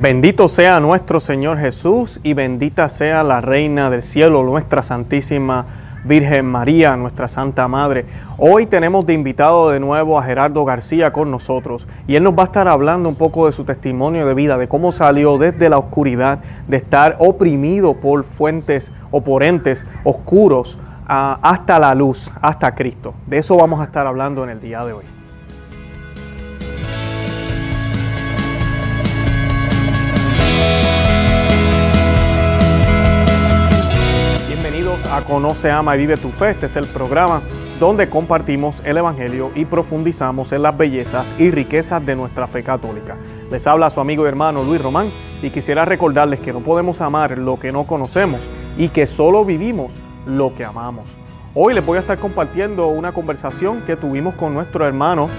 Bendito sea nuestro Señor Jesús y bendita sea la Reina del Cielo, nuestra Santísima Virgen María, nuestra Santa Madre. Hoy tenemos de invitado de nuevo a Gerardo García con nosotros y él nos va a estar hablando un poco de su testimonio de vida, de cómo salió desde la oscuridad, de estar oprimido por fuentes o por entes oscuros ah, hasta la luz, hasta Cristo. De eso vamos a estar hablando en el día de hoy. A Conoce, Ama y Vive tu Fe. Este es el programa donde compartimos el Evangelio y profundizamos en las bellezas y riquezas de nuestra fe católica. Les habla su amigo y hermano Luis Román y quisiera recordarles que no podemos amar lo que no conocemos y que solo vivimos lo que amamos. Hoy les voy a estar compartiendo una conversación que tuvimos con nuestro hermano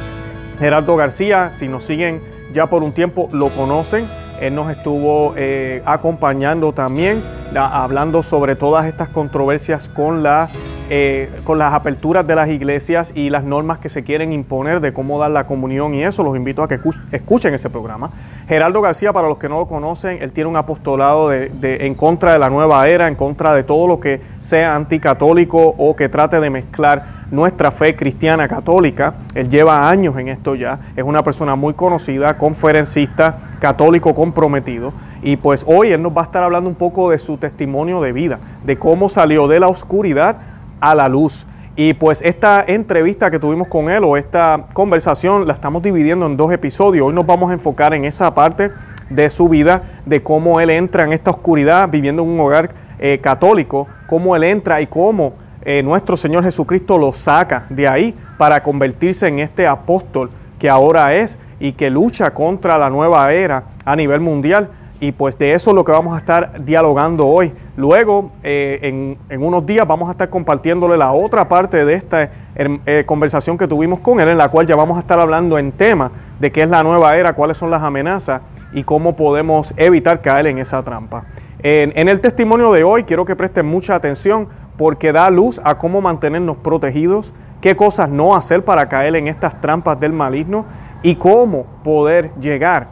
Gerardo García. Si nos siguen ya por un tiempo, lo conocen. Él nos estuvo eh, acompañando también, hablando sobre todas estas controversias con, la, eh, con las aperturas de las iglesias y las normas que se quieren imponer de cómo dar la comunión y eso. Los invito a que escuchen ese programa. Geraldo García, para los que no lo conocen, él tiene un apostolado en contra de la nueva era, en contra de todo lo que sea anticatólico o que trate de mezclar nuestra fe cristiana católica. Él lleva años en esto ya, es una persona muy conocida, conferencista, católico comprometido. Y pues hoy él nos va a estar hablando un poco de su testimonio de vida, de cómo salió de la oscuridad a la luz. Y pues esta entrevista que tuvimos con él o esta conversación la estamos dividiendo en dos episodios. Hoy nos vamos a enfocar en esa parte de su vida, de cómo él entra en esta oscuridad viviendo en un hogar eh, católico, cómo él entra y cómo eh, nuestro Señor Jesucristo lo saca de ahí para convertirse en este apóstol que ahora es y que lucha contra la nueva era a nivel mundial. Y pues de eso es lo que vamos a estar dialogando hoy. Luego, eh, en, unos días, vamos a estar compartiéndole la otra parte de esta eh, conversación que tuvimos con él, en la cual ya vamos a estar hablando en tema de qué es la nueva era, cuáles son las amenazas y cómo podemos evitar caer en esa trampa. En, en el testimonio de hoy quiero que presten mucha atención porque da luz a cómo mantenernos protegidos, qué cosas no hacer para caer en estas trampas del maligno y cómo poder llegar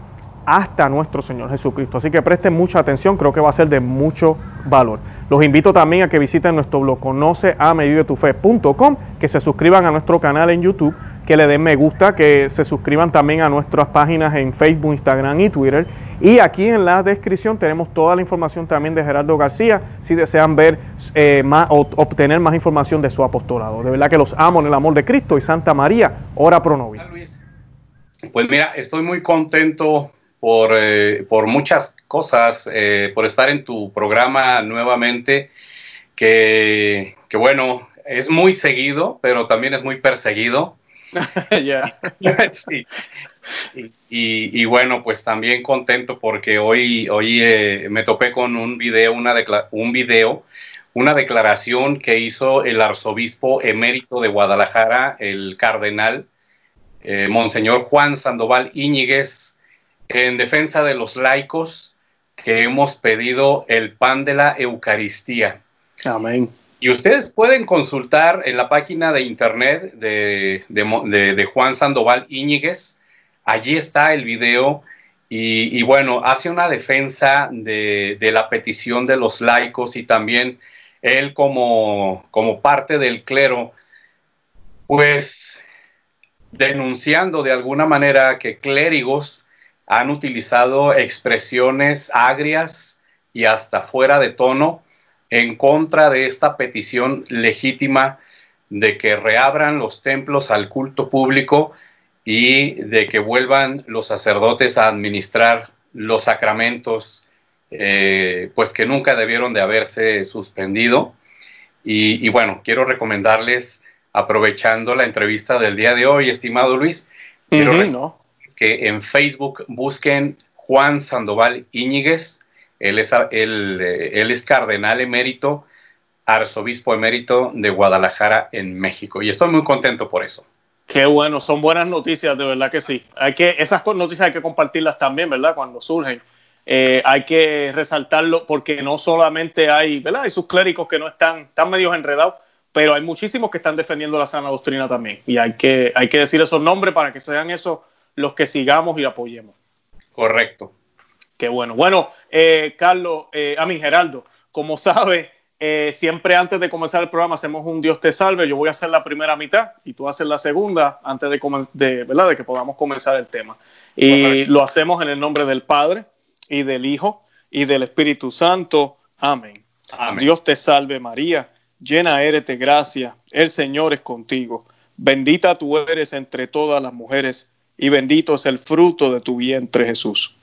hasta nuestro Señor Jesucristo. Así que presten mucha atención, creo que va a ser de mucho valor. Los invito también a que visiten nuestro blog conoce que se suscriban a nuestro canal en YouTube que le den me gusta, que se suscriban también a nuestras páginas en Facebook, Instagram y Twitter. Y aquí en la descripción tenemos toda la información también de Gerardo García, si desean ver eh, más o obtener más información de su apostolado. De verdad que los amo en el amor de Cristo y Santa María, ora pro nobis. Pues mira, estoy muy contento por, eh, por muchas cosas, eh, por estar en tu programa nuevamente, que, que bueno, es muy seguido, pero también es muy perseguido. Ya. Y, bueno, pues también contento porque hoy, hoy eh, me topé con un video, una un video, una declaración que hizo el arzobispo emérito de Guadalajara, el cardenal eh, Monseñor Juan Sandoval Íñiguez, en defensa de los laicos que hemos pedido el pan de la Eucaristía. Amén. Y ustedes pueden consultar en la página de internet de, Juan Sandoval Íñiguez. Allí está el video. Y, bueno, hace una defensa de, la petición de los laicos y también él como, como parte del clero, pues denunciando de alguna manera que clérigos han utilizado expresiones agrias y hasta fuera de tono en contra de esta petición legítima de que reabran los templos al culto público y de que vuelvan los sacerdotes a administrar los sacramentos, eh, pues que nunca debieron de haberse suspendido. Y, bueno, quiero recomendarles, aprovechando la entrevista del día de hoy, estimado Luis, quiero que en Facebook busquen Juan Sandoval Íñiguez, él es, eh, él, es cardenal emérito, arzobispo emérito de Guadalajara en México. Y estoy muy contento por eso. Qué bueno, son buenas noticias, de verdad que sí. Hay que, esas noticias hay que compartirlas también, ¿verdad? Cuando surgen. Eh, hay que resaltarlo porque no solamente hay, ¿verdad? Hay sus clérigos que no están, están medios enredados, pero hay muchísimos que están defendiendo la sana doctrina también. Y hay que, hay que decir esos nombres para que sean esos los que sigamos y apoyemos. Correcto. Qué bueno. Bueno, eh, Carlos, eh, a mí, Geraldo, como sabe, eh, siempre antes de comenzar el programa hacemos un Dios te salve. Yo voy a hacer la primera mitad y tú haces la segunda antes de, de, ¿verdad? de que podamos comenzar el tema. Y lo hacemos en el nombre del Padre y del Hijo y del Espíritu Santo. Amén. Dios te salve María, llena eres de gracia, el Señor es contigo. Bendita tú eres entre todas las mujeres y bendito es el fruto de tu vientre Jesús.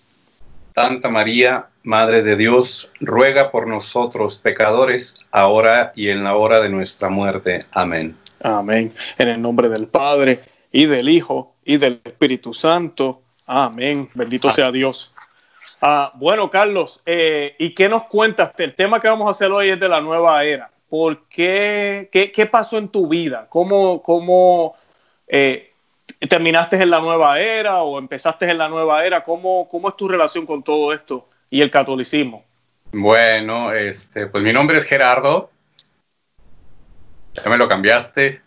Santa María, Madre de Dios, ruega por nosotros pecadores, ahora y en la hora de nuestra muerte. Amén. Amén. En el nombre del Padre, y del Hijo, y del Espíritu Santo. Amén. Bendito sea Dios. Ah, bueno, Carlos, eh, ¿y qué nos cuentas? El tema que vamos a hacer hoy es de la nueva era. ¿Por qué? ¿Qué, pasó en tu vida? ¿Cómo, cómo eh, terminaste en la nueva era o empezaste en la nueva era? ¿Cómo, cómo es tu relación con todo esto y el catolicismo? Bueno, este, pues mi nombre es Gerardo. Ya me lo cambiaste.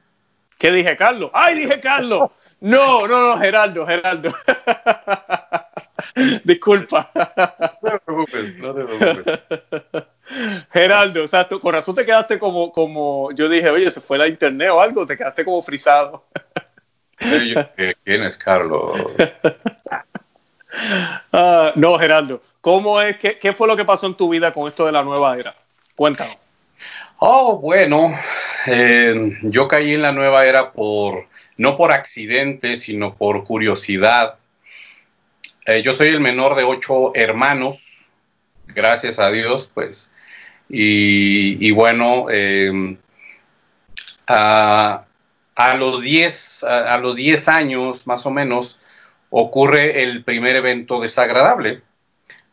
¿Qué dije, Carlos? ¡Ay, dije Carlos! No, no, no, Gerardo, Gerardo. Disculpa. No te preocupes, no te preocupes. Gerardo, o sea, tu corazón te quedaste como, como, yo dije, oye, se fue la internet o algo, te quedaste como frisado. ¿Quién es Carlos? Ah, no, Gerardo, ¿cómo es, qué, qué fue lo que pasó en tu vida con esto de la nueva era? Cuéntanos. Oh, bueno, eh, yo caí en la nueva era por, no por accidente, sino por curiosidad. Eh, yo soy el menor de ocho hermanos, gracias a Dios, pues. Y, bueno, eh, a, los 10 a, los 10 años más o menos ocurre el primer evento desagradable.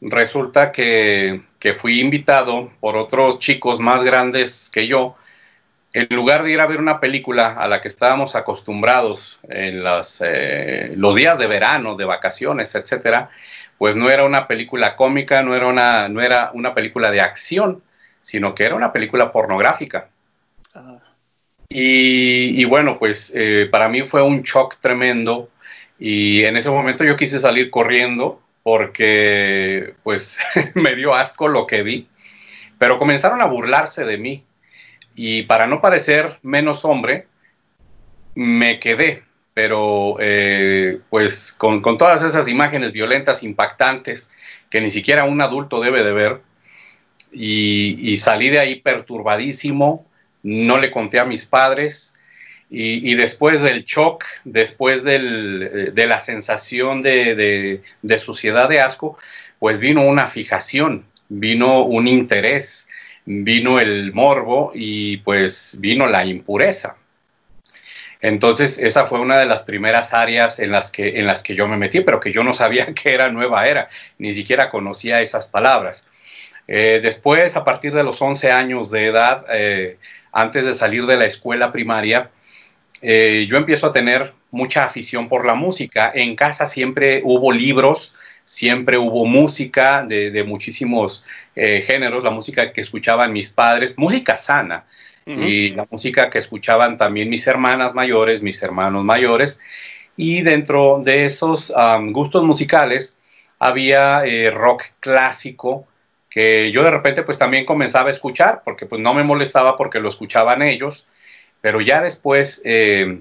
Resulta que, que fui invitado por otros chicos más grandes que yo en lugar de ir a ver una película a la que estábamos acostumbrados en eh, los días de verano, de vacaciones, etcétera, pues no era una película cómica, no era una, no era una película de acción, sino que era una película pornográfica. Ah. Y, bueno, pues eh, para mí fue un shock tremendo y en ese momento yo quise salir corriendo porque pues me dio asco lo que vi, pero comenzaron a burlarse de mí y para no parecer menos hombre, me quedé, pero eh, pues con, todas esas imágenes violentas, impactantes, que ni siquiera un adulto debe de ver, y, salí de ahí perturbadísimo, no le conté a mis padres, y, después del shock, después de la sensación de, de suciedad, de asco, pues vino una fijación, vino un interés, vino el morbo y pues vino la impureza. Entonces, esa fue una de las primeras áreas en las que, en las que yo me metí, pero que yo no sabía que era nueva era, ni siquiera conocía esas palabras. Eh, después, a partir de los 11 años de edad, eh, antes de salir de la escuela primaria, eh, yo empiezo a tener mucha afición por la música. En casa siempre hubo libros siempre hubo música de, muchísimos eh, géneros, la música que escuchaban mis padres, música sana, y la música que escuchaban también mis hermanas mayores, mis hermanos mayores, y dentro de esos gustos musicales había eh, rock clásico, que yo de repente pues también comenzaba a escuchar, porque pues no me molestaba porque lo escuchaban ellos, pero ya después eh,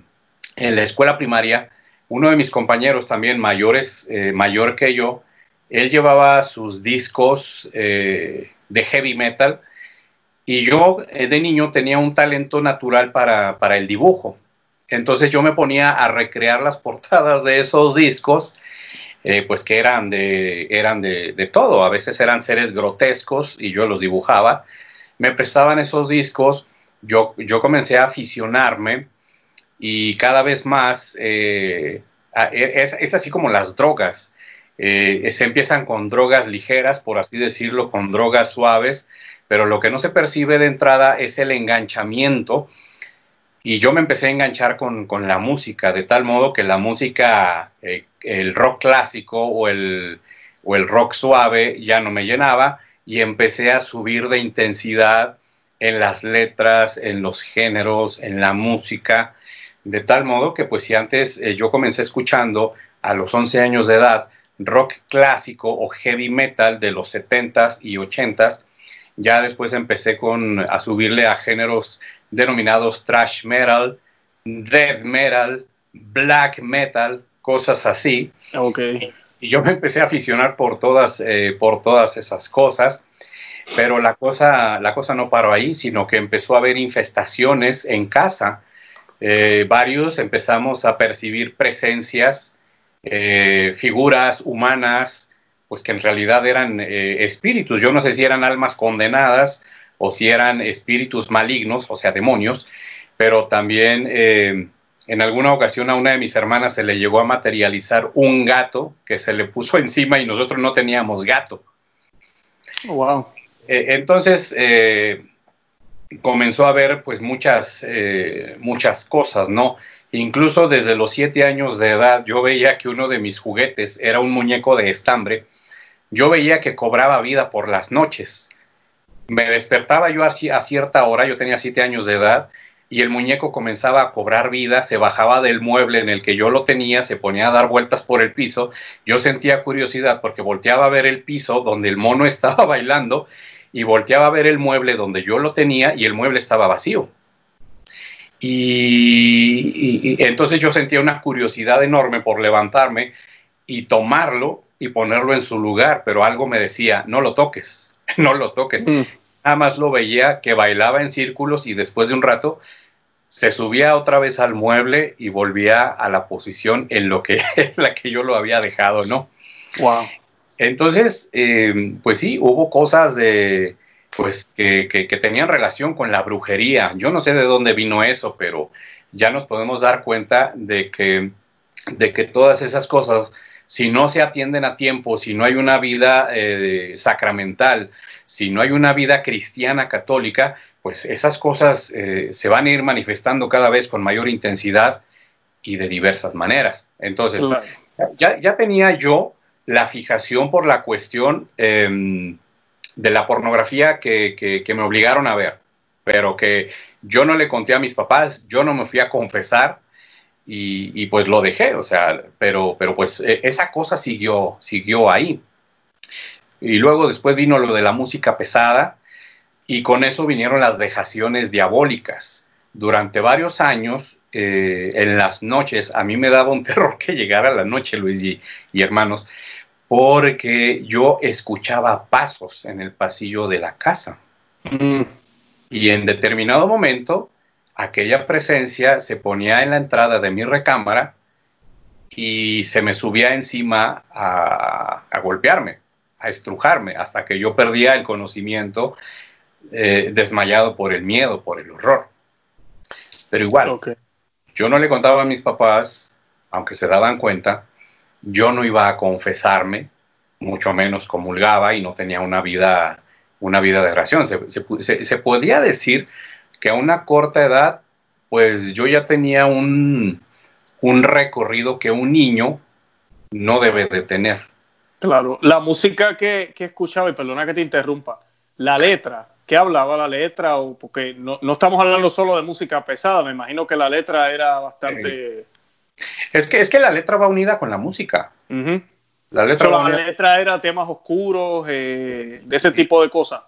en la escuela primaria uno de mis compañeros también mayores, eh, mayor que yo, él llevaba sus discos eh, de heavy metal y yo de niño tenía un talento natural para, el dibujo. Entonces yo me ponía a recrear las portadas de esos discos, pues que eran, de, eran de, de, todo. A veces eran seres grotescos y yo los dibujaba. Me prestaban esos discos, yo, yo comencé a aficionarme y cada vez más eh, es, así como las drogas. Eh, se empiezan con drogas ligeras, por así decirlo, con drogas suaves, pero lo que no se percibe de entrada es el enganchamiento. Y yo me empecé a enganchar con, la música, de tal modo que la música, eh, el rock clásico o el, o el rock suave ya no me llenaba y empecé a subir de intensidad en las letras, en los géneros, en la música. De tal modo que pues si antes eh, yo comencé escuchando a los 11 años de edad rock clásico o heavy metal de los 70s y 80s. Ya después empecé con, a subirle a géneros denominados trash metal, death metal, black metal, cosas así. Okay. Y yo me empecé a aficionar por todas, eh, por todas esas cosas. Pero la cosa, la cosa no paró ahí, sino que empezó a haber infestaciones en casa. Eh, varios empezamos a percibir presencias, eh, figuras humanas, pues que en realidad eran eh, espíritus. Yo no sé si eran almas condenadas o si eran espíritus malignos, o sea, demonios, pero también en alguna ocasión a una de mis hermanas se le llegó a materializar un gato que se le puso encima y nosotros no teníamos gato. Wow. Eh, entonces eh, comenzó a ver pues muchas, eh, muchas cosas, ¿no? Incluso desde los siete años de edad yo veía que uno de mis juguetes era un muñeco de estambre. Yo veía que cobraba vida por las noches. Me despertaba yo a cierta hora, yo tenía siete años de edad, y el muñeco comenzaba a cobrar vida, se bajaba del mueble en el que yo lo tenía, se ponía a dar vueltas por el piso. Yo sentía curiosidad porque volteaba a ver el piso donde el mono estaba bailando y volteaba a ver el mueble donde yo lo tenía y el mueble estaba vacío. Y, entonces yo sentía una curiosidad enorme por levantarme y tomarlo y ponerlo en su lugar, pero algo me decía, no lo toques, no lo toques. Mm. Nada más lo veía que bailaba en círculos y después de un rato se subía otra vez al mueble y volvía a la posición en lo que la que yo lo había dejado, ¿no? Wow. Entonces, eh, pues sí, hubo cosas de, pues, que, que, tenían relación con la brujería. Yo no sé de dónde vino eso, pero ya nos podemos dar cuenta de que, de que todas esas cosas, si no se atienden a tiempo, si no hay una vida eh, sacramental, si no hay una vida cristiana católica, pues esas cosas eh, se van a ir manifestando cada vez con mayor intensidad y de diversas maneras. Entonces, ya, ya tenía yo la fijación por la cuestión em, de la pornografía que, me obligaron a ver, pero que yo no le conté a mis papás, yo no me fui a confesar y, pues lo dejé, o sea, pero, pero pues e, esa cosa siguió, siguió ahí. Y luego después vino lo de la música pesada y con eso vinieron las vejaciones diabólicas. Durante varios años, eh, en las noches, a mí me daba un terror que llegara la noche, Luis y hermanos, porque yo escuchaba pasos en el pasillo de la casa. Mm. Y en determinado momento, aquella presencia se ponía en la entrada de mi recámara y se me subía encima a, golpearme, a estrujarme, hasta que yo perdía el conocimiento, eh, desmayado por el miedo, por el horror. Pero igual, yo no le contaba a mis papás, aunque se daban cuenta, yo no iba a confesarme, mucho menos comulgaba y no tenía una vida, una vida de oración. Se, se, podía decir que a una corta edad, pues yo ya tenía un, un recorrido que un niño no debe de tener. Claro, la música que, que, escuchaba, y perdona que te interrumpa, la letra, ¿qué hablaba la letra? O porque no, no, estamos hablando solo de música pesada, me imagino que la letra era bastante... Es que, es que la letra va unida con la música. La letra, la letra era temas oscuros, eh, de ese tipo de cosas.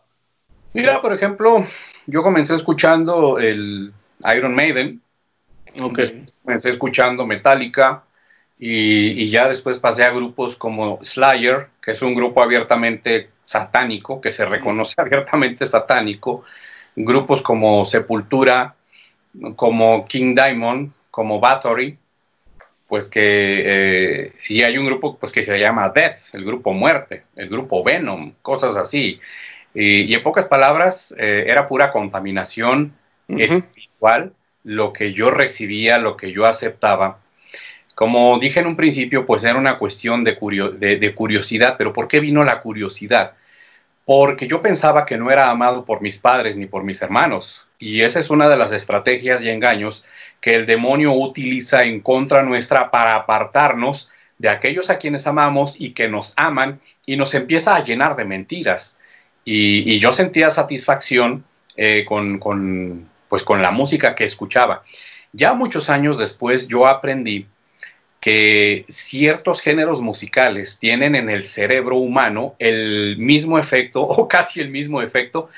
Mira, por ejemplo, yo comencé escuchando el Iron Maiden. Okay. Comencé escuchando Metallica y, y, ya después pasé a grupos como Slayer, que es un grupo abiertamente satánico, que se reconoce abiertamente satánico. Grupos como Sepultura, como King Diamond, como Battery pues que, eh, y hay un grupo pues que se llama Death, el grupo Muerte, el grupo Venom, cosas así. Y, en pocas palabras, eh, era pura contaminación espiritual lo que yo recibía, lo que yo aceptaba. Como dije en un principio, pues era una cuestión de, de curiosidad, pero ¿por qué vino la curiosidad? Porque yo pensaba que no era amado por mis padres ni por mis hermanos. Y esa es una de las estrategias y engaños que el demonio utiliza en contra nuestra para apartarnos de aquellos a quienes amamos y que nos aman y nos empieza a llenar de mentiras. Y, yo sentía satisfacción eh, con, pues con la música que escuchaba. Ya muchos años después yo aprendí que ciertos géneros musicales tienen en el cerebro humano el mismo efecto o casi el mismo efecto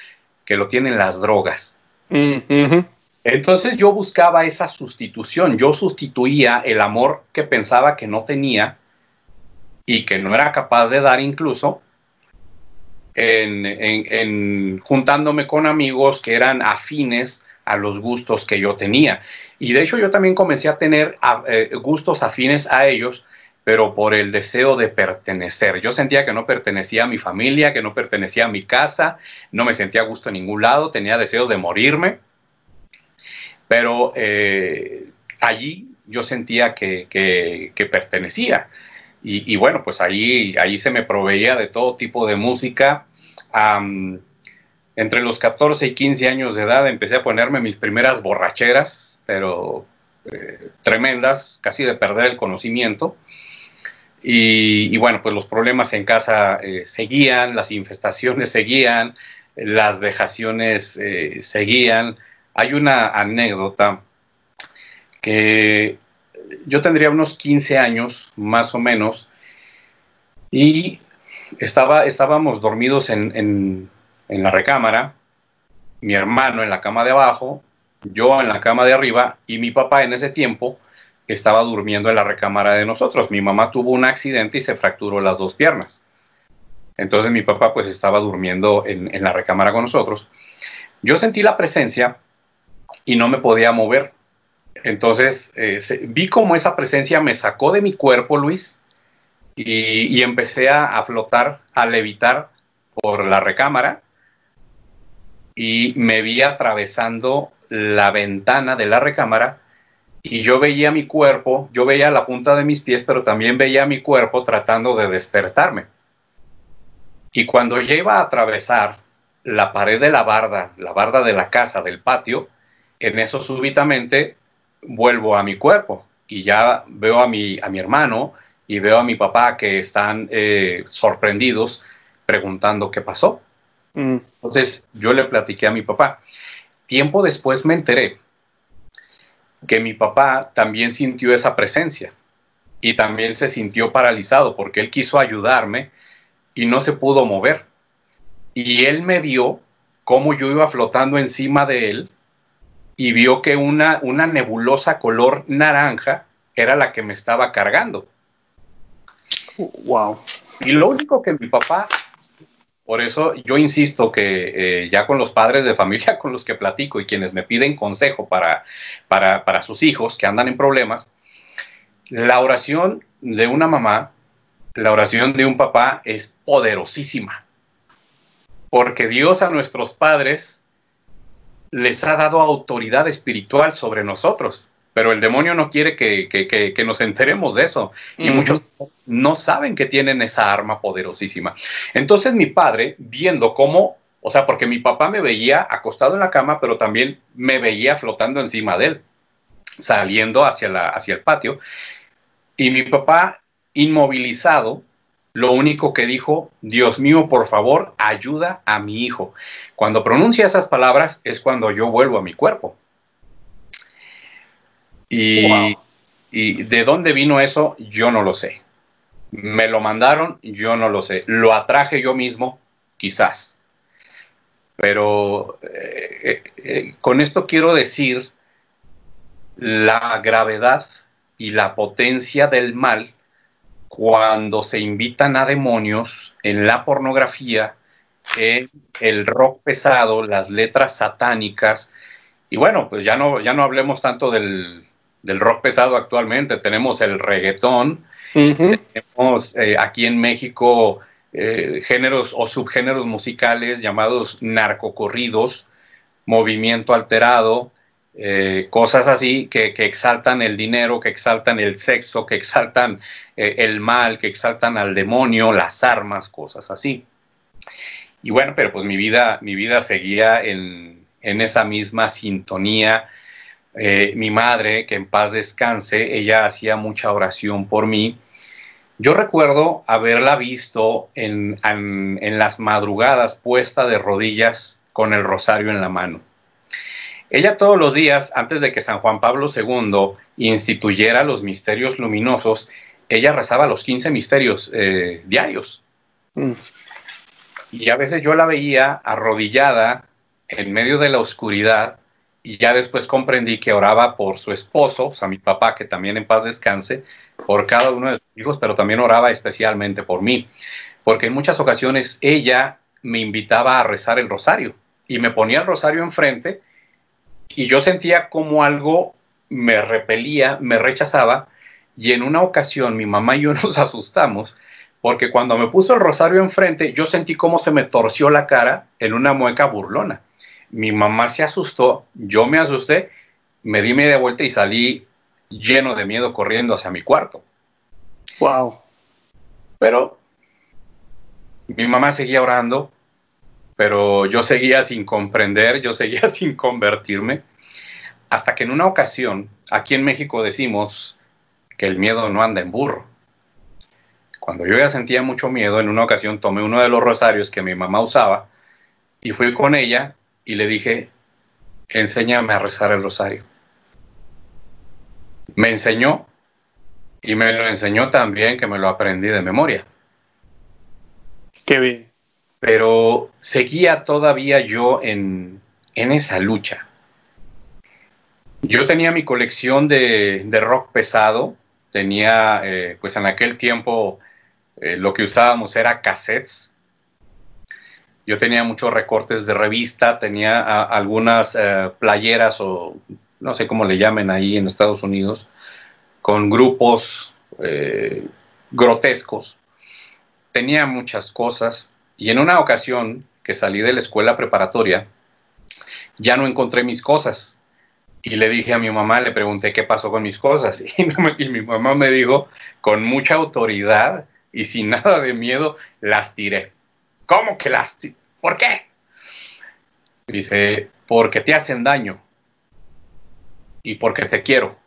que lo tienen las drogas. Mm, Entonces yo buscaba esa sustitución, yo sustituía el amor que pensaba que no tenía y que no era capaz de dar incluso en, juntándome con amigos que eran afines a los gustos que yo tenía. Y de hecho yo también comencé a tener eh, gustos afines a ellos, pero por el deseo de pertenecer. Yo sentía que no pertenecía a mi familia, que no pertenecía a mi casa, no me sentía a gusto en ningún lado, tenía deseos de morirme, pero eh, allí yo sentía que, que, pertenecía. Y, bueno, pues ahí, ahí se me proveía de todo tipo de música, entre los 14 y 15 años de edad empecé a ponerme mis primeras borracheras, pero eh, tremendas, casi de perder el conocimiento. Y, bueno, pues los problemas en casa eh, seguían, las infestaciones seguían, las vejaciones eh, seguían. Hay una anécdota que yo tendría unos 15 años, más o menos, y estaba, estábamos dormidos en, la recámara, mi hermano en la cama de abajo, yo en la cama de arriba y mi papá en ese tiempo estaba durmiendo en la recámara de nosotros. Mi mamá tuvo un accidente y se fracturó las dos piernas. Entonces mi papá pues estaba durmiendo en, la recámara con nosotros. Yo sentí la presencia y no me podía mover. Entonces eh, vi como esa presencia me sacó de mi cuerpo, Luis, y, empecé a, flotar, a levitar por la recámara y me vi atravesando la ventana de la recámara y yo veía mi cuerpo, yo veía la punta de mis pies, pero también veía mi cuerpo tratando de despertarme. Y cuando iba a atravesar la pared de la barda, la barda de la casa, del patio, en eso súbitamente vuelvo a mi cuerpo y ya veo a mi, a mi hermano y veo a mi papá que están eh, sorprendidos preguntando qué pasó. Mm. Entonces yo le platiqué a mi papá. Tiempo después me enteré que mi papá también sintió esa presencia y también se sintió paralizado porque él quiso ayudarme y no se pudo mover. Y él me vio cómo yo iba flotando encima de él y vio que una, una nebulosa color naranja era la que me estaba cargando. Wow. Y lo único que mi papá, por eso yo insisto que eh, ya con los padres de familia con los que platico y quienes me piden consejo para, para, para sus hijos que andan en problemas, la oración de una mamá, la oración de un papá es poderosísima. Porque Dios a nuestros padres les ha dado autoridad espiritual sobre nosotros pero el demonio no quiere que, nos enteremos de eso. Y muchos no saben que tienen esa arma poderosísima. Entonces mi padre, viendo cómo, o sea, porque mi papá me veía acostado en la cama, pero también me veía flotando encima de él, saliendo hacia, la, hacia el patio. Y mi papá, inmovilizado, lo único que dijo, Dios mío, por favor, ayuda a mi hijo. Cuando pronuncia esas palabras es cuando yo vuelvo a mi cuerpo. Y, de dónde vino eso, yo no lo sé. Me lo mandaron, yo no lo sé. Lo atraje yo mismo, quizás. Pero eh, eh, eh, con esto quiero decir la gravedad y la potencia del mal cuando se invitan a demonios en la pornografía, en el rock pesado, las letras satánicas. Y bueno, pues ya no, ya no hablemos tanto del, del rock pesado actualmente. Tenemos el reggaetón, tenemos eh, aquí en México eh, géneros o subgéneros musicales llamados narcocorridos, movimiento alterado, eh, cosas así que, exaltan el dinero, que exaltan el sexo, que exaltan el mal, que exaltan al demonio, las armas, cosas así. Y bueno, pero pues mi vida, mi vida seguía en, en esa misma sintonía eh, mi madre, que en paz descanse, ella hacía mucha oración por mí. Yo recuerdo haberla visto en, las madrugadas puesta de rodillas con el rosario en la mano. Ella todos los días, antes de que San Juan Pablo II instituyera los misterios luminosos, ella rezaba los 15 misterios eh, diarios. Mm. Y a veces yo la veía arrodillada en medio de la oscuridad y ya después comprendí que oraba por su esposo, o sea, mi papá, que también en paz descanse, por cada uno de sus hijos, pero también oraba especialmente por mí, porque en muchas ocasiones ella me invitaba a rezar el rosario y me ponía el rosario enfrente y yo sentía como algo me repelía, me rechazaba y en una ocasión mi mamá y yo nos asustamos porque cuando me puso el rosario enfrente yo sentí como se me torció la cara en una mueca burlona. Mi mamá se asustó, yo me asusté, me di media vuelta y salí lleno de miedo corriendo hacia mi cuarto. Wow. Pero mi mamá seguía orando, pero yo seguía sin comprender, yo seguía sin convertirme, hasta que en una ocasión, aquí en México decimos que el miedo no anda en burro. Cuando yo ya sentía mucho miedo, en una ocasión tomé uno de los rosarios que mi mamá usaba y fui con ella y le dije, enséñame a rezar el rosario. Me enseñó y me lo enseñó también que me lo aprendí de memoria. Qué bien. Pero seguía todavía yo en, esa lucha. Yo tenía mi colección de, rock pesado, tenía, eh, pues en aquel tiempo eh, lo que usábamos era cassettes. Yo tenía muchos recortes de revista, tenía algunas eh, playeras o no sé cómo le llamen ahí en Estados Unidos, con grupos grotescos. Tenía muchas cosas y en una ocasión que salí de la escuela preparatoria, ya no encontré mis cosas. Y le dije a mi mamá, le pregunté qué pasó con mis cosas. Y, mi mamá me dijo, con mucha autoridad y sin nada de miedo, las tiré. ¿Cómo que las? ¿Por qué? Dice, porque te hacen daño y porque te quiero.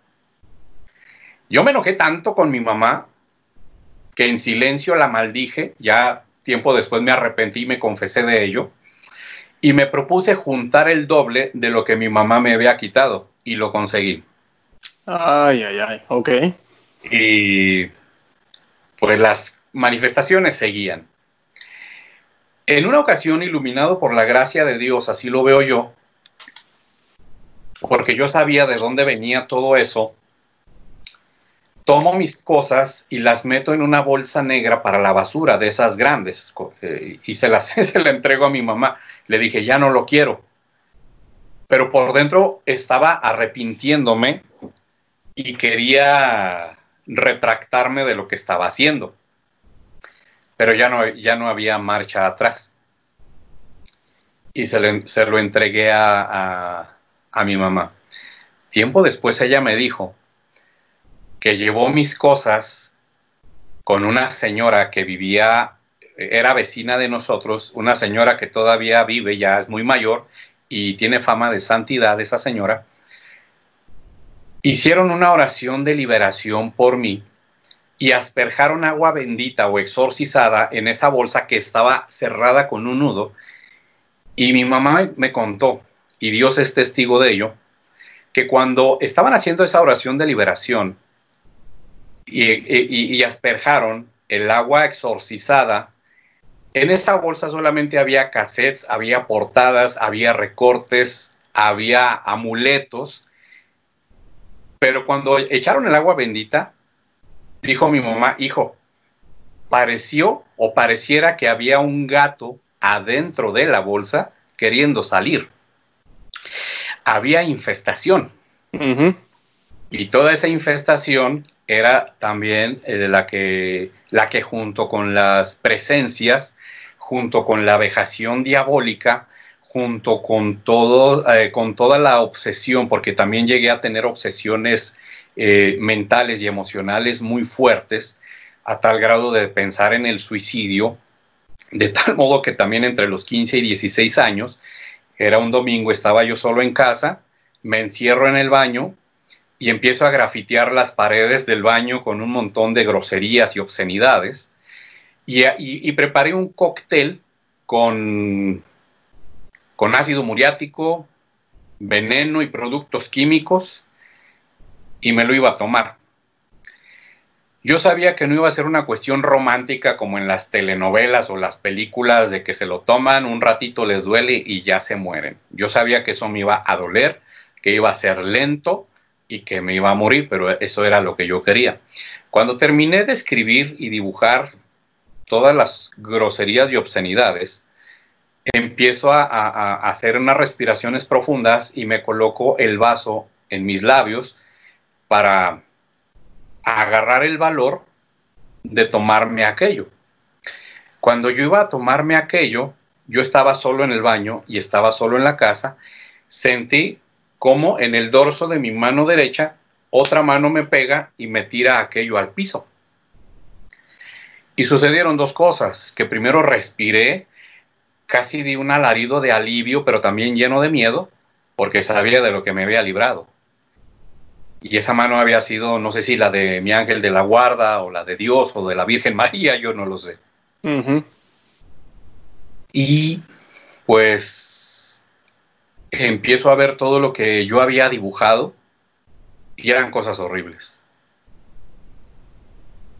Yo me enojé tanto con mi mamá que en silencio la maldije, ya tiempo después me arrepentí y me confesé de ello. Y me propuse juntar el doble de lo que mi mamá me había quitado y lo conseguí. Ay, ay, ay, ok. Y pues las manifestaciones seguían. En una ocasión, iluminado por la gracia de Dios, así lo veo yo, porque yo sabía de dónde venía todo eso, tomo mis cosas y las meto en una bolsa negra para la basura de esas grandes eh, y se las se la entrego a mi mamá. Le dije, ya no lo quiero. Pero por dentro estaba arrepintiéndome y quería retractarme de lo que estaba haciendo. Pero ya no, ya no había marcha atrás. Y se, lo entregué a mi mamá. Tiempo después ella me dijo, que llevó mis cosas con una señora que vivía, era vecina de nosotros, una señora que todavía vive, ya es muy mayor y tiene fama de santidad esa señora. Hicieron una oración de liberación por mí y asperjaron agua bendita o exorcizada en esa bolsa que estaba cerrada con un nudo. Y mi mamá me contó, y Dios es testigo de ello, que cuando estaban haciendo esa oración de liberación, y, asperjaron el agua exorcizada. En esa bolsa solamente había cassettes, había portadas, había recortes, había amuletos. Pero cuando echaron el agua bendita, dijo mi mamá, hijo, pareció o pareciera que había un gato adentro de la bolsa queriendo salir. Había infestación. Y toda esa infestación era también eh, la, que, la que junto con las presencias, junto con la vejación diabólica, junto con, todo, eh, con toda la obsesión, porque también llegué a tener obsesiones eh, mentales y emocionales muy fuertes, a tal grado de pensar en el suicidio, de tal modo que también entre los 15 y 16 años, era un domingo, estaba yo solo en casa, me encierro en el baño, y empiezo a grafitear las paredes del baño con un montón de groserías y obscenidades. Y, preparé un cóctel con, con ácido muriático, veneno y productos químicos y me lo iba a tomar. Yo sabía que no iba a ser una cuestión romántica como en las telenovelas o las películas de que se lo toman, un ratito les duele y ya se mueren. Yo sabía que eso me iba a doler, que iba a ser lento y que me iba a morir, pero eso era lo que yo quería. Cuando terminé de escribir y dibujar todas las groserías y obscenidades, empiezo a, hacer unas respiraciones profundas y me coloco el vaso en mis labios para agarrar el valor de tomarme aquello. Cuando yo iba a tomarme aquello, yo estaba solo en el baño y estaba solo en la casa, sentí como en el dorso de mi mano derecha otra mano me pega y me tira aquello al piso. Y sucedieron dos cosas, que primero respiré, casi di un alarido de alivio, pero también lleno de miedo, porque sabía de lo que me había librado. Y esa mano había sido, no sé si la de mi ángel de la guarda, o la de Dios, o de la Virgen María, yo no lo sé. Y pues empiezo a ver todo lo que yo había dibujado y eran cosas horribles.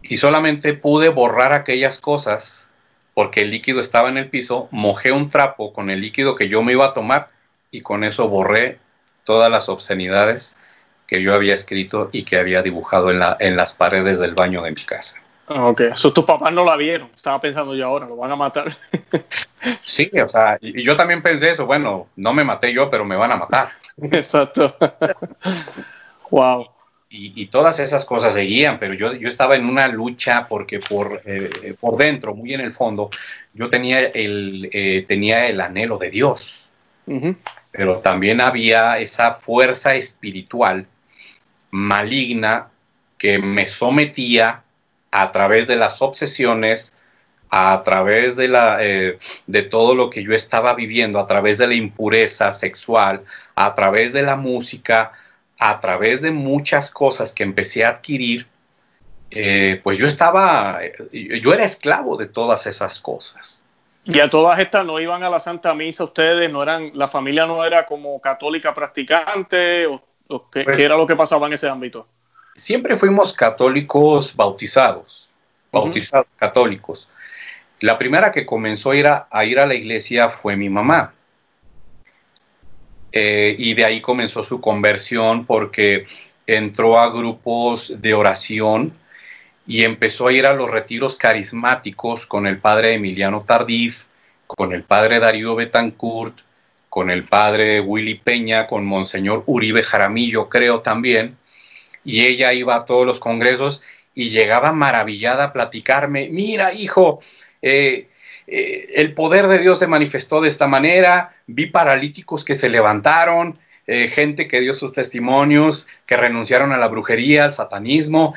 Y solamente pude borrar aquellas cosas porque el líquido estaba en el piso, mojé un trapo con el líquido que yo me iba a tomar y con eso borré todas las obscenidades que yo había escrito y que había dibujado en, la, en las paredes del baño de mi casa. Ah, ok, eso tus papás no la vieron, estaba pensando yo ahora, lo van a matar. sí, o sea, y yo también pensé eso, bueno, no me maté yo, pero me van a matar. Exacto. Wow. Y, todas esas cosas seguían, pero yo, yo estaba en una lucha porque por, eh, por dentro, muy en el fondo, yo tenía el, eh, tenía el anhelo de Dios, pero también había esa fuerza espiritual maligna que me sometía a través de las obsesiones, a través de, la, eh, de todo lo que yo estaba viviendo, a través de la impureza sexual, a través de la música, a través de muchas cosas que empecé a adquirir, eh, pues yo estaba, yo era esclavo de todas esas cosas. Y a todas estas no iban a la Santa Misa ustedes, no eran, la familia no era como católica practicante, o, qué, pues era lo que pasaba en ese ámbito. Siempre fuimos católicos bautizados, bautizados católicos. La primera que comenzó a ir a ir a la iglesia fue mi mamá. Eh, y de ahí comenzó su conversión porque entró a grupos de oración y empezó a ir a los retiros carismáticos con el padre Emiliano Tardif, con el padre Darío Betancourt, con el padre Willy Peña, con Monseñor Uribe Jaramillo, creo también, y ella iba a todos los congresos y llegaba maravillada a platicarme, mira hijo, eh, eh, el poder de Dios se manifestó de esta manera, vi paralíticos que se levantaron, eh, gente que dio sus testimonios, que renunciaron a la brujería, al satanismo,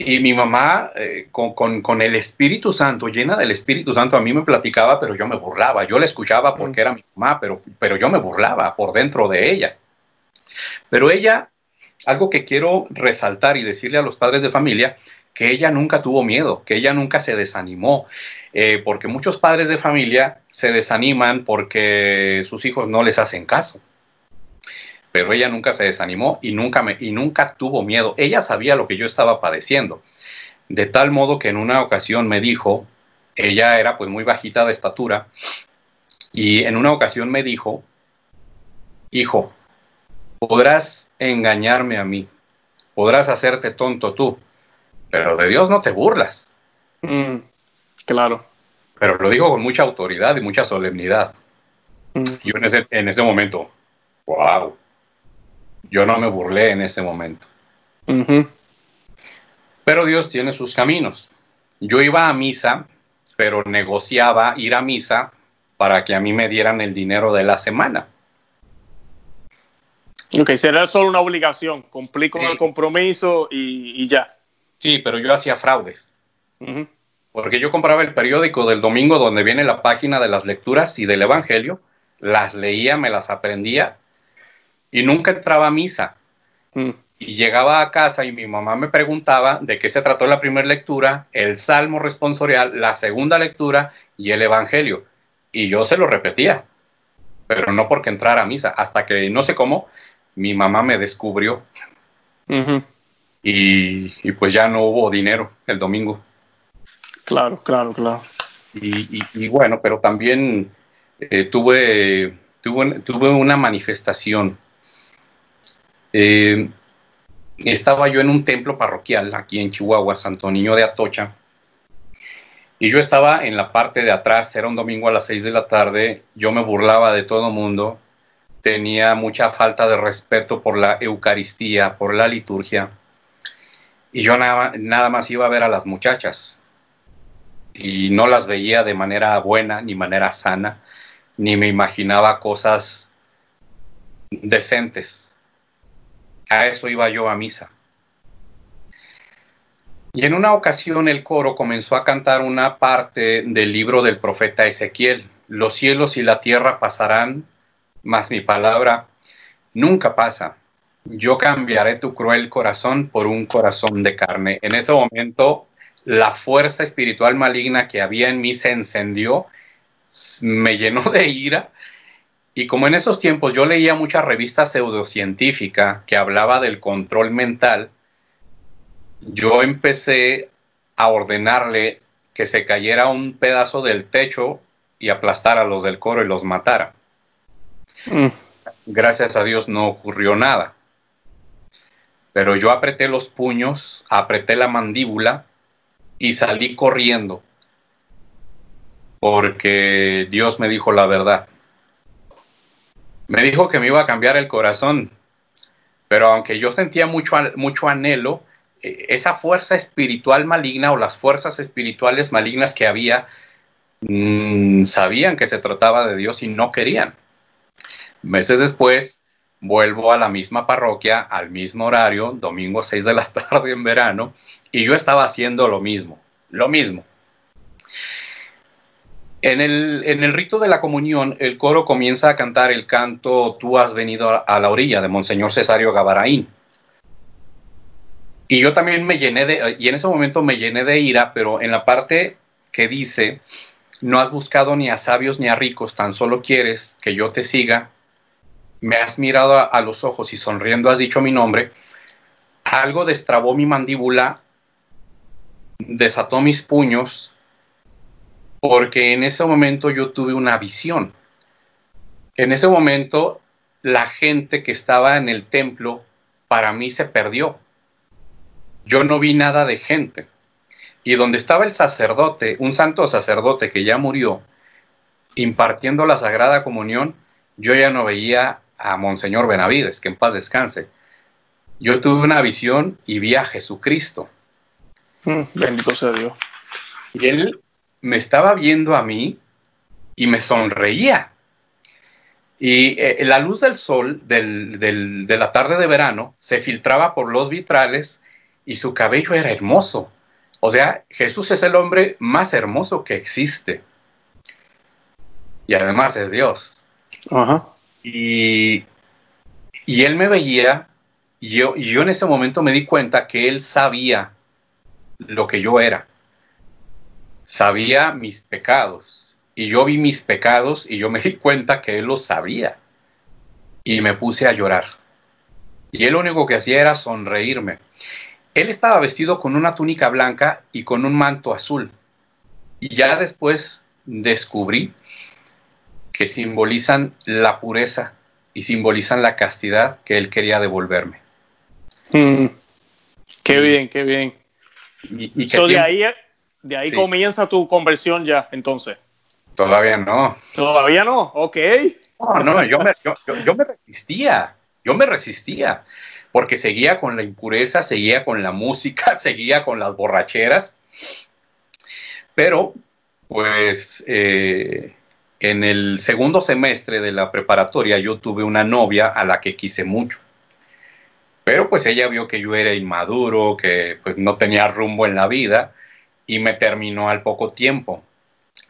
y mi mamá, eh, con, el Espíritu Santo, llena del Espíritu Santo, a mí me platicaba, pero yo me burlaba. Yo la escuchaba porque era mi mamá, pero, pero yo me burlaba por dentro de ella. Pero ella, algo que quiero resaltar y decirle a los padres de familia, que ella nunca tuvo miedo, que ella nunca se desanimó, eh, porque muchos padres de familia se desaniman porque sus hijos no les hacen caso. Pero ella nunca se desanimó y nunca, me, y nunca tuvo miedo. Ella sabía lo que yo estaba padeciendo. De tal modo que en una ocasión me dijo, ella era pues muy bajita de estatura, y en una ocasión me dijo, hijo, podrás engañarme a mí, podrás hacerte tonto tú, pero de Dios no te burlas. Mm, claro. Pero lo digo con mucha autoridad y mucha solemnidad. Mm. Yo en ese, en ese momento, wow, yo no me burlé en ese momento. Pero Dios tiene sus caminos. Yo iba a misa, pero negociaba ir a misa para que a mí me dieran el dinero de la semana. Ok, será solo una obligación, cumplí con el compromiso y ya. Sí, pero yo hacía fraudes. Porque yo compraba el periódico del domingo donde viene la página de las lecturas y del Evangelio, las leía, me las aprendía y nunca entraba a misa. Mm. Y llegaba a casa y mi mamá me preguntaba de qué se trató la primera lectura, el salmo responsorial, la segunda lectura y el Evangelio. Y yo se lo repetía. pero no porque entrara a misa, hasta que no sé cómo, mi mamá me descubrió. y, pues ya no hubo dinero el domingo. Claro, claro, claro. Y, bueno, pero también eh, tuve, tuve, una manifestación. Eh, estaba yo en un templo parroquial aquí en Chihuahua, Santo Niño de Atocha, y yo estaba en la parte de atrás, era un domingo a las seis de la tarde, yo me burlaba de todo mundo, tenía mucha falta de respeto por la Eucaristía, por la liturgia, y yo nada, nada más iba a ver a las muchachas, y no las veía de manera buena ni manera sana, ni me imaginaba cosas decentes. A eso iba yo a misa. Y en una ocasión el coro comenzó a cantar una parte del libro del profeta Ezequiel. Los cielos y la tierra pasarán, mas mi palabra nunca pasa. Yo cambiaré tu cruel corazón por un corazón de carne. En ese momento la fuerza espiritual maligna que había en mí se encendió, me llenó de ira. Y como en esos tiempos yo leía mucha revista pseudocientífica que hablaba del control mental, yo empecé a ordenarle que se cayera un pedazo del techo y aplastara a los del coro y los matara. Mm. Gracias a Dios no ocurrió nada. Pero yo apreté los puños, apreté la mandíbula y salí corriendo porque Dios me dijo la verdad. Me dijo que me iba a cambiar el corazón, pero aunque yo sentía mucho, mucho anhelo, eh, esa fuerza espiritual maligna o las fuerzas espirituales malignas que había mm, sabían que se trataba de Dios y no querían. Meses después vuelvo a la misma parroquia, al mismo horario, domingo 6 de la tarde en verano, y yo estaba haciendo lo mismo, lo mismo. En el, en el, rito de la comunión, el coro comienza a cantar el canto Tú has venido a la orilla de Monseñor Cesario Gabaraín. Y yo también me llené de, y en ese momento me llené de ira, pero en la parte que dice, no has buscado ni a sabios ni a ricos, tan solo quieres que yo te siga, me has mirado a, los ojos y sonriendo has dicho mi nombre, algo destrabó mi mandíbula, desató mis puños, porque en ese momento yo tuve una visión. En ese momento la gente que estaba en el templo para mí se perdió yo no vi nada de gente. Y donde estaba el sacerdote, un santo sacerdote que ya murió, impartiendo la Sagrada Comunión, yo ya no veía a Monseñor Benavides, que en paz descanse. Yo tuve una visión y vi a Jesucristo. Mm, bendito sea Dios. Y él me estaba viendo a mí y me sonreía. Y eh, la luz del sol de la tarde de verano se filtraba por los vitrales y su cabello era hermoso. O sea, Jesús es el hombre más hermoso que existe. Y además es Dios. Y, y, él me veía, y yo, y yo en ese momento me di cuenta que él sabía lo que yo era. Sabía mis pecados. Y yo vi mis pecados y yo me di cuenta que él los sabía. Y me puse a llorar. Y él lo único que hacía era sonreírme. Él estaba vestido con una túnica blanca y con un manto azul. Y ya después descubrí que simbolizan la pureza y simbolizan la castidad que él quería devolverme. Mm. qué bien, qué bien. Y, de ahí, de ahí comienza tu conversión ya, entonces. Todavía no. Todavía no, ok. No, no, yo me, yo me resistía, yo me resistía porque seguía con la impureza, seguía con la música, seguía con las borracheras. Pero, pues, eh, en el segundo semestre de la preparatoria yo tuve una novia a la que quise mucho. Pero pues ella vio que yo era inmaduro, que pues no tenía rumbo en la vida y me terminó al poco tiempo.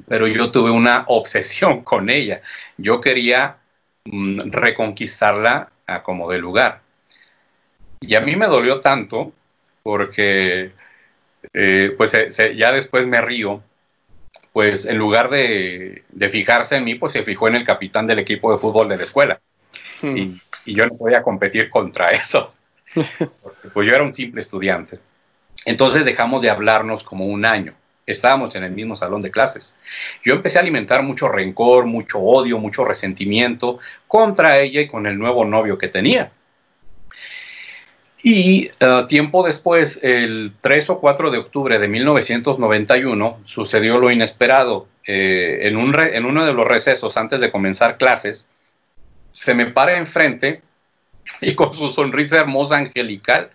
Pero yo tuve una obsesión con ella. Yo quería mm, reconquistarla a como de lugar. Y a mí me dolió tanto porque, eh, pues ya después me río, pues en lugar de, fijarse en mí, pues se fijó en el capitán del equipo de fútbol de la escuela. Hmm. Y, yo no podía competir contra eso, porque pues yo era un simple estudiante. Entonces dejamos de hablarnos como un año. Estábamos en el mismo salón de clases. Yo empecé a alimentar mucho rencor, mucho odio, mucho resentimiento contra ella y con el nuevo novio que tenía. Y uh, tiempo después, el 3 o 4 de octubre de 1991, sucedió lo inesperado. Eh, en, en uno de los recesos antes de comenzar clases, se me para enfrente y con su sonrisa hermosa angelical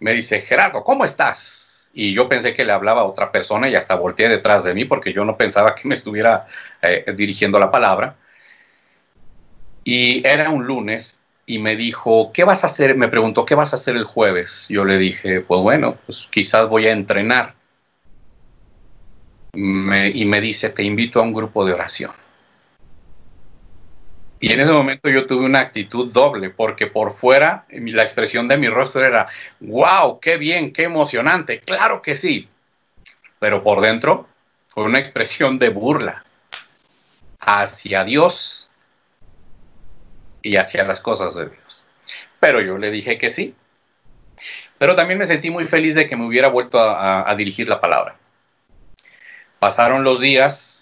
me dice, Gerardo, ¿cómo estás? Y yo pensé que le hablaba a otra persona y hasta volteé detrás de mí porque yo no pensaba que me estuviera eh, dirigiendo la palabra. Y era un lunes y me dijo, ¿qué vas a hacer? Me preguntó, ¿qué vas a hacer el jueves? Yo le dije, pues bueno, pues quizás voy a entrenar. y me dice, te invito a un grupo de oración. Y en ese momento yo tuve una actitud doble, porque por fuera la expresión de mi rostro era, wow, qué bien, qué emocionante, claro que sí. Pero por dentro fue una expresión de burla hacia Dios y hacia las cosas de Dios. Pero yo le dije que sí. Pero también me sentí muy feliz de que me hubiera vuelto a, dirigir la palabra. Pasaron los días,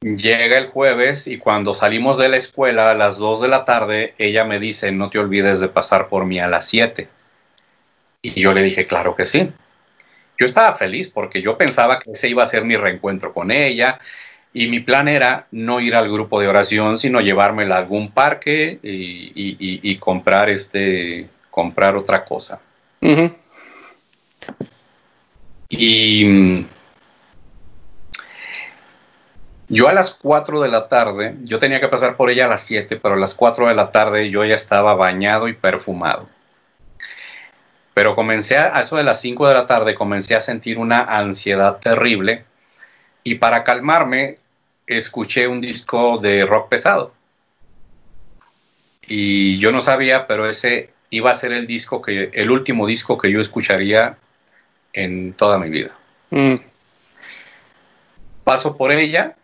llega el jueves y cuando salimos de la escuela a las 2 de la tarde, ella me dice, no te olvides de pasar por mí a las 7. Y yo le dije, claro que sí. Yo estaba feliz porque yo pensaba que ese iba a ser mi reencuentro con ella, y mi plan era no ir al grupo de oración, sino llevármela a algún parque y, comprar, este, comprar otra cosa. Y mm, yo a las 4 de la tarde, yo tenía que pasar por ella a las 7, pero a las 4 de la tarde yo ya estaba bañado y perfumado. Pero comencé a, a eso de las 5 de la tarde, comencé a sentir una ansiedad terrible. Y para calmarme, escuché un disco de rock pesado. Y yo no sabía, pero ese iba a ser el disco que, el último disco que yo escucharía en toda mi vida. Mm. Paso por ella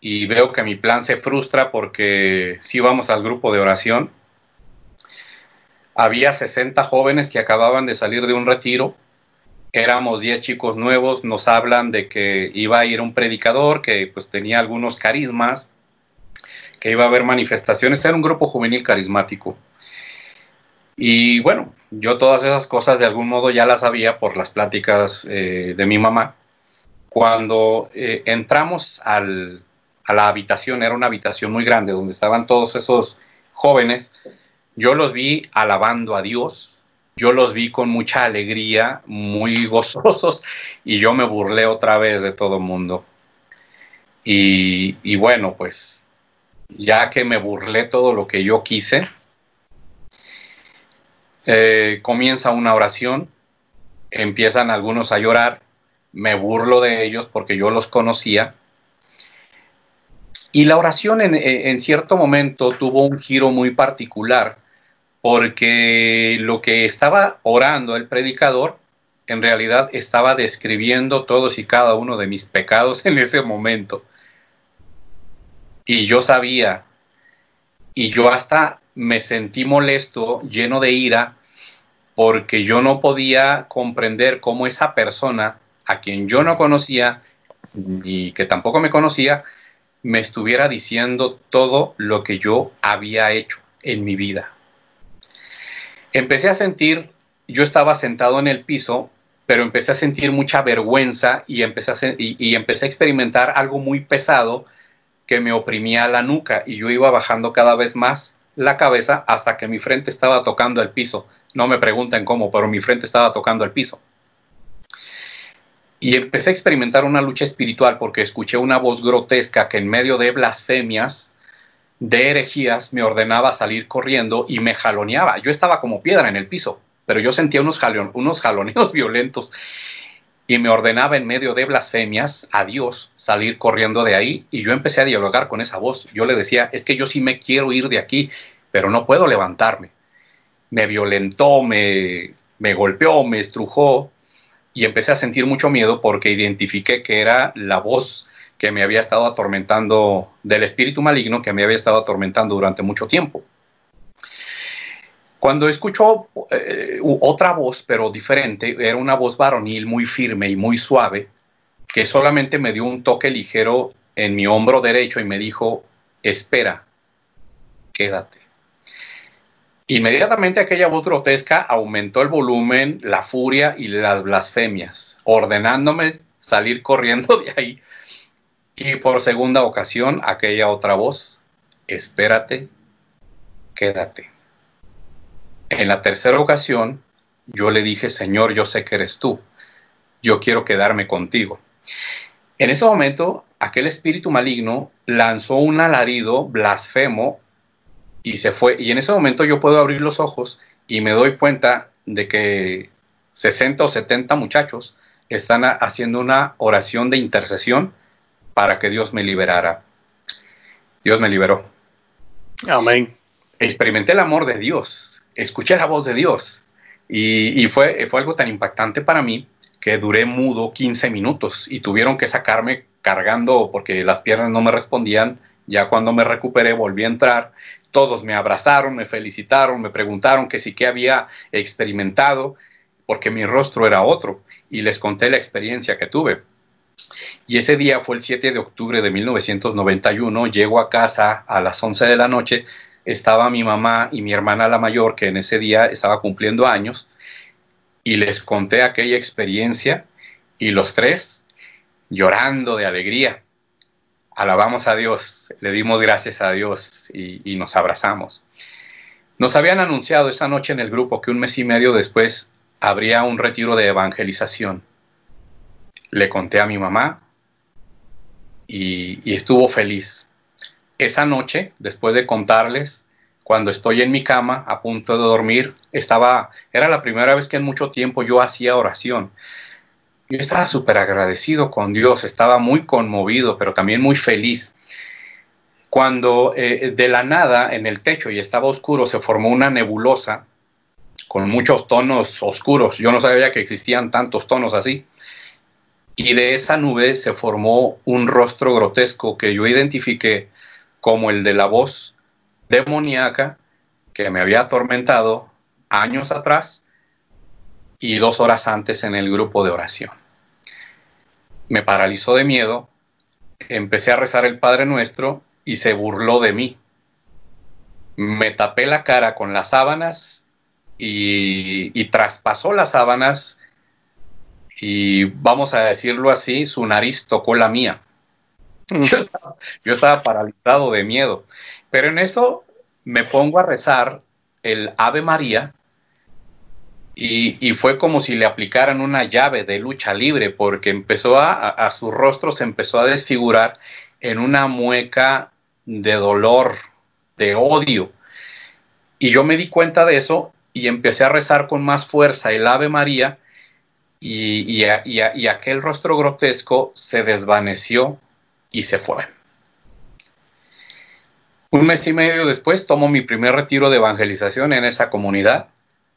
y veo que mi plan se frustra porque si vamos al grupo de oración. Había 60 jóvenes que acababan de salir de un retiro éramos 10 chicos nuevos, nos hablan de que iba a ir un predicador que pues tenía algunos carismas, que iba a haber manifestaciones, era un grupo juvenil carismático. Y bueno, yo todas esas cosas de algún modo ya las sabía por las pláticas eh, de mi mamá. Cuando eh, entramos a la habitación, era una habitación muy grande donde estaban todos esos jóvenes, yo los vi alabando a Dios, yo los vi con mucha alegría, muy gozosos, y yo me burlé otra vez de todo el mundo. Y, bueno, pues ya que me burlé todo lo que yo quise, eh, comienza una oración, empiezan algunos a llorar, me burlo de ellos porque yo los conocía. Y la oración en cierto momento tuvo un giro muy particular porque lo que estaba orando el predicador en realidad estaba describiendo todos y cada uno de mis pecados en ese momento. Y yo sabía, y yo hasta me sentí molesto, lleno de ira, porque yo no podía comprender cómo esa persona, a quien yo no conocía y que tampoco me conocía, me estuviera diciendo todo lo que yo había hecho en mi vida empecé a sentir, yo estaba sentado en el piso, pero empecé a sentir mucha vergüenza y empecé a, y, empecé a experimentar algo muy pesado que me oprimía la nuca y yo iba bajando cada vez más la cabeza hasta que mi frente estaba tocando el piso. No me pregunten cómo, pero mi frente estaba tocando el piso. Y empecé a experimentar una lucha espiritual porque escuché una voz grotesca que en medio de blasfemias de herejías me ordenaba salir corriendo y me jaloneaba. Yo estaba como piedra en el piso, pero yo sentía unos, unos jaloneos violentos y me ordenaba en medio de blasfemias a Dios salir corriendo de ahí y yo empecé a dialogar con esa voz. Yo le decía, es que yo sí me quiero ir de aquí, pero no puedo levantarme. Me violentó, me, me golpeó, me estrujó y empecé a sentir mucho miedo porque identifiqué que era la voz que me había estado atormentando, del espíritu maligno que me había estado atormentando durante mucho tiempo. Cuando escuchó eh, otra voz, pero diferente, era una voz varonil muy firme y muy suave, que solamente me dio un toque ligero en mi hombro derecho y me dijo, espera, quédate. Inmediatamente aquella voz grotesca aumentó el volumen, la furia y las blasfemias, ordenándome salir corriendo de ahí. Y por segunda ocasión, aquella otra voz, espérate, quédate. En la tercera ocasión, yo le dije, Señor, yo sé que eres tú, yo quiero quedarme contigo. En ese momento, aquel espíritu maligno lanzó un alarido blasfemo y se fue. Y en ese momento yo puedo abrir los ojos y me doy cuenta de que 60 o 70 muchachos están haciendo una oración de intercesión para que Dios me liberara. Dios me liberó. Amén. Experimenté el amor de Dios, escuché la voz de Dios y, fue, fue algo tan impactante para mí que duré mudo 15 minutos y tuvieron que sacarme cargando porque las piernas no me respondían. Ya cuando me recuperé volví a entrar todos me abrazaron, me felicitaron, me preguntaron que sí que había experimentado, porque mi rostro era otro, y les conté la experiencia que tuve. Y ese día fue el 7 de octubre de 1991, llego a casa a las 11 de la noche, estaba mi mamá y mi hermana la mayor, que en ese día estaba cumpliendo años, y les conté aquella experiencia, y los tres llorando de alegría alabamos a Dios, le dimos gracias a Dios y, nos abrazamos. Nos habían anunciado esa noche en el grupo que un mes y medio después habría un retiro de evangelización. Le conté a mi mamá y, y, estuvo feliz. Esa noche, después de contarles, cuando estoy en mi cama a punto de dormir, estaba, era la primera vez que en mucho tiempo yo hacía oración. Yo estaba súper agradecido con Dios, estaba muy conmovido, pero también muy feliz. Cuando eh, de la nada en el techo y estaba oscuro se formó una nebulosa con muchos tonos oscuros. Yo no sabía que existían tantos tonos así. Y de esa nube se formó un rostro grotesco que yo identifiqué como el de la voz demoníaca que me había atormentado años atrás y dos horas antes en el grupo de oración me paralizó de miedo, empecé a rezar el Padre Nuestro y se burló de mí. Me tapé la cara con las sábanas y, traspasó las sábanas y vamos a decirlo así, su nariz tocó la mía. Mm. Yo estaba, yo estaba, paralizado de miedo. Pero en eso me pongo a rezar el Ave María y, fue como si le aplicaran una llave de lucha libre, porque empezó a, su rostro se empezó a desfigurar en una mueca de dolor, de odio. Y yo me di cuenta de eso y empecé a rezar con más fuerza el Ave María y, y aquel rostro grotesco se desvaneció y se fue. Un mes y medio después tomo mi primer retiro de evangelización en esa comunidad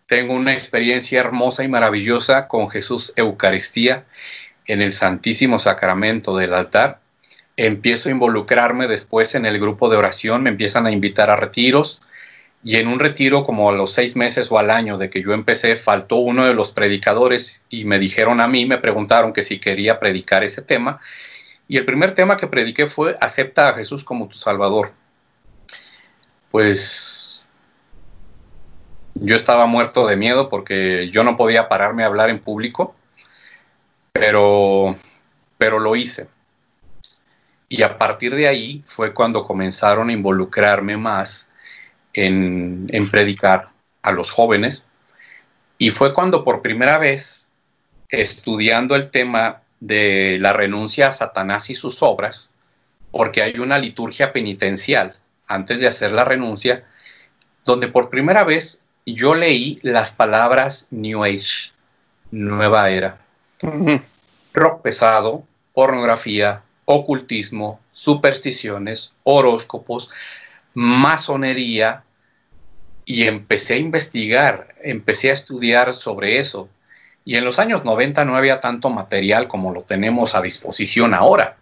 tengo una experiencia hermosa y maravillosa con Jesús Eucaristía en el Santísimo Sacramento del altar. Empiezo a involucrarme después en el grupo de oración, me empiezan a invitar a retiros y en un retiro como a los seis meses o al año de que yo empecé, faltó uno de los predicadores y me dijeron a mí, me preguntaron que si quería predicar ese tema y el primer tema que prediqué fue acepta a Jesús como tu Salvador. Pues yo estaba muerto de miedo porque yo no podía pararme a hablar en público, pero, pero lo hice. Y a partir de ahí fue cuando comenzaron a involucrarme más en, en predicar a los jóvenes. Y fue cuando por primera vez, estudiando el tema de la renuncia a Satanás y sus obras, porque hay una liturgia penitencial antes de hacer la renuncia, donde por primera vez yo leí las palabras New Age, nueva era. Rock pesado, pornografía, ocultismo, supersticiones, horóscopos, masonería, y empecé a investigar, empecé a estudiar sobre eso. Y en los años 90 no había tanto material como lo tenemos a disposición ahora.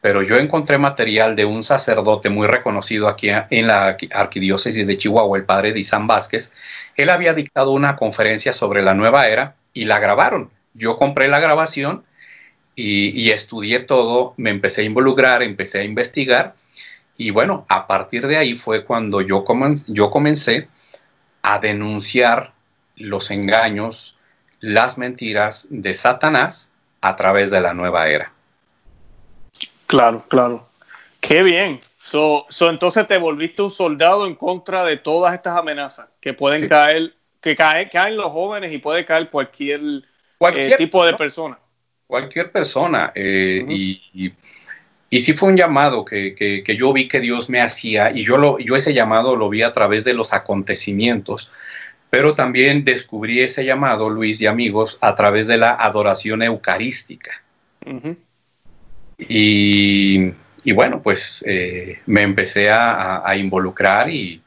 Pero yo encontré material de un sacerdote muy reconocido aquí en la arquidiócesis de Chihuahua, el padre Dizan Vázquez. Él había dictado una conferencia sobre la nueva era y la grabaron. Yo compré la grabación y, estudié todo, me empecé a involucrar, empecé a investigar y bueno, a partir de ahí fue cuando yo comencé a denunciar los engaños, las mentiras de Satanás a través de la nueva era. Claro, claro. Qué bien. So, entonces te volviste un soldado en contra de todas estas amenazas que pueden caer, que caen, caen los jóvenes y puede caer cualquier, eh, cualquier tipo de persona. Cualquier persona. Eh, y, y, sí fue un llamado que, yo vi que Dios me hacía y yo, lo, yo ese llamado lo vi a través de los acontecimientos, pero también descubrí ese llamado, Luis y amigos, a través de la adoración eucarística. Y, bueno, pues eh, me empecé a, involucrar y,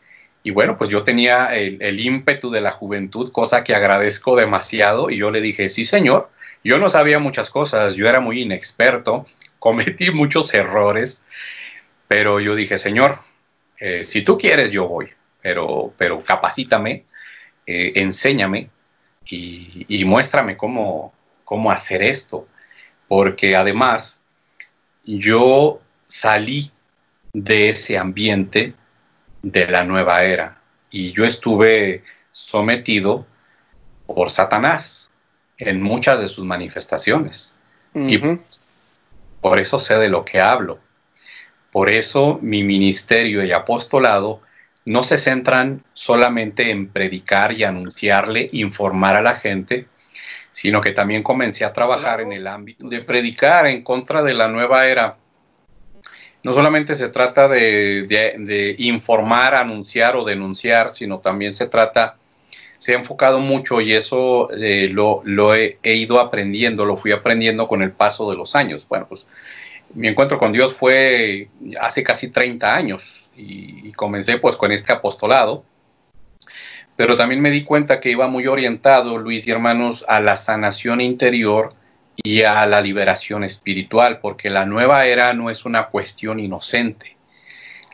bueno, pues yo tenía el, ímpetu de la juventud, cosa que agradezco demasiado y yo le dije, sí señor, yo no sabía muchas cosas, yo era muy inexperto, cometí muchos errores, pero yo dije, señor, eh, si tú quieres yo voy, pero, pero capacítame, eh, enséñame y, y muéstrame cómo, cómo hacer esto, porque además yo salí de ese ambiente de la nueva era y yo estuve sometido por Satanás en muchas de sus manifestaciones. Y por eso sé de lo que hablo. Por eso mi ministerio y apostolado no se centran solamente en predicar y anunciarle, informar a la gente, sino que también comencé a trabajar en el ámbito de predicar en contra de la nueva era. No solamente se trata de, informar, anunciar o denunciar, sino también se trata, se ha enfocado mucho y eso eh, lo, he, ido aprendiendo, lo fui aprendiendo con el paso de los años. Bueno, pues mi encuentro con Dios fue hace casi 30 años y, y comencé pues con este apostolado pero también me di cuenta que iba muy orientado, Luis y hermanos, a la sanación interior y a la liberación espiritual, porque la nueva era no es una cuestión inocente.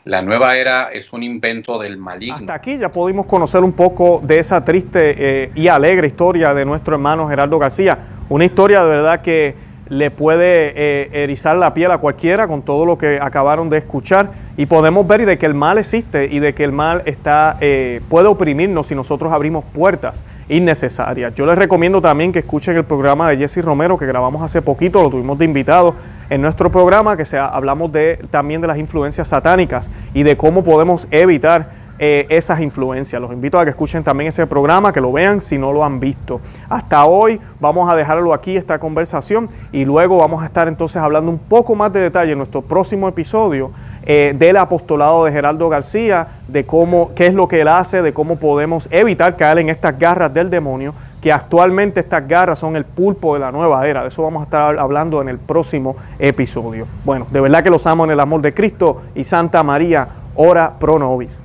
La nueva era es un invento del maligno. Hasta aquí ya pudimos conocer un poco de esa triste eh, y alegre historia de nuestro hermano Gerardo García. Una historia de verdad que le puede eh, erizar la piel a cualquiera con todo lo que acabaron de escuchar y podemos ver de que el mal existe y de que el mal está eh, puede oprimirnos si nosotros abrimos puertas innecesarias. Yo les recomiendo también que escuchen el programa de Jesse Romero que grabamos hace poquito, lo tuvimos de invitado en nuestro programa que sea, hablamos de también de las influencias satánicas y de cómo podemos evitar eh, esas influencias. Los invito a que escuchen también ese programa, que lo vean si no lo han visto. Hasta hoy vamos a dejarlo aquí, esta conversación, y luego vamos a estar entonces hablando un poco más de detalle en nuestro próximo episodio eh, del apostolado de Geraldo García, de cómo, qué es lo que él hace, de cómo podemos evitar caer en estas garras del demonio, que actualmente estas garras son el pulpo de la nueva era. De eso vamos a estar hablando en el próximo episodio. Bueno, de verdad que los amo en el amor de Cristo y Santa María, ora pro nobis.